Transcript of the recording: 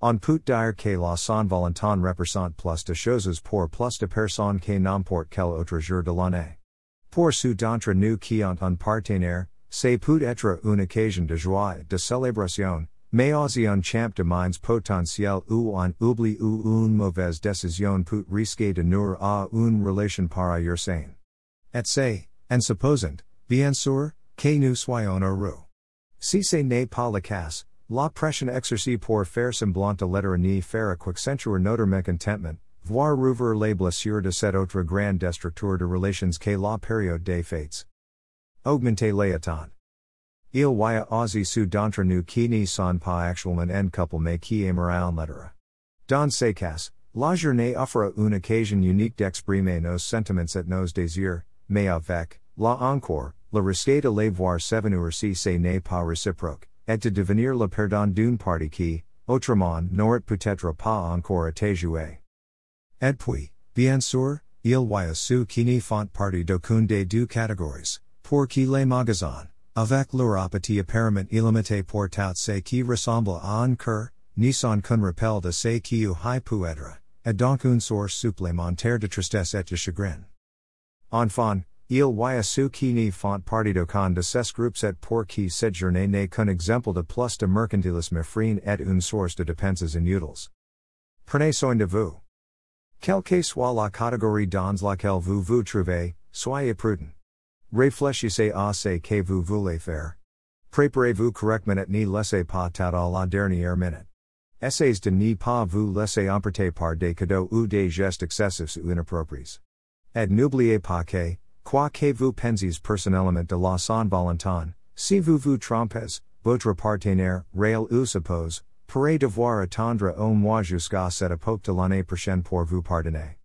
On put dire que la Saint Valentin représente plus de choses pour plus de personnes que n'importe quel autre jour de l'année. Pour ceux d'entre nous qui ont un partenaire, c'est peut être une occasion de joie de célébration, mais aussi un champ de mines potentiel ou un oubli ou une mauvaise décision peut risquer de nuire à une relation par ailleurs saine. Et c'est, en supposant, bien sûr, que nous soyons heureux. Si ce n'est pas le cas, La pression exercée pour faire semblant de l'être ni faire accentuer notre mécontentement, voir rouvrir les blessures de cet autre grand destructeur de relations que la période des fêtes. Augmenter les attentes. Il y a aussi ceux d'entre nous qui ne sont pas actuellement en couple mais qui aimeraient en l'être. Dans ce cas, la journée offre une occasion unique d'exprimer nos sentiments et nos désirs, mais avec, là encore, le risque de les voir s'évanouir si ce n'est pas réciproque et de devenir le perdant d'une partie qui, autrement, n'aurait peut-être pas encore été joué. Et puis, bien sûr, il y a ceux qui ne font partie d'aucune des deux catégories, pour qui les magasins, avec leur appétit apparemment illimité pour tout ce qui ressemble à un cœur, ne sont qu'un rappel de ce qui ou high peut être, et donc une source supplémentaire de tristesse et de chagrin. Enfin, Il y a ceux qui ne font partie d'aucun de ces groupes et pour qui cette journée n'est qu'un exemple de plus de mercantilisme effrayant et une source de dépenses inutiles. Prenez soin de vous. Quelle que soit la catégorie dans laquelle vous vous trouvez, soyez prudent. Réfléchissez à ce que vous voulez faire. Préparez-vous correctement et ne laissez pas tout à la dernière minute. Essayez de ne pas vous laisser emporter par des cadeaux ou des gestes excessifs ou inappropriés. Et n'oubliez pas que, Quoi que vous pensiez personnellement de la Saint Valentin, si vous vous trompez, votre partenaire, réel ou suppose, pourrait devoir attendre au mois jusqu'à cette époque de l'année prochaine pour vous pardonner.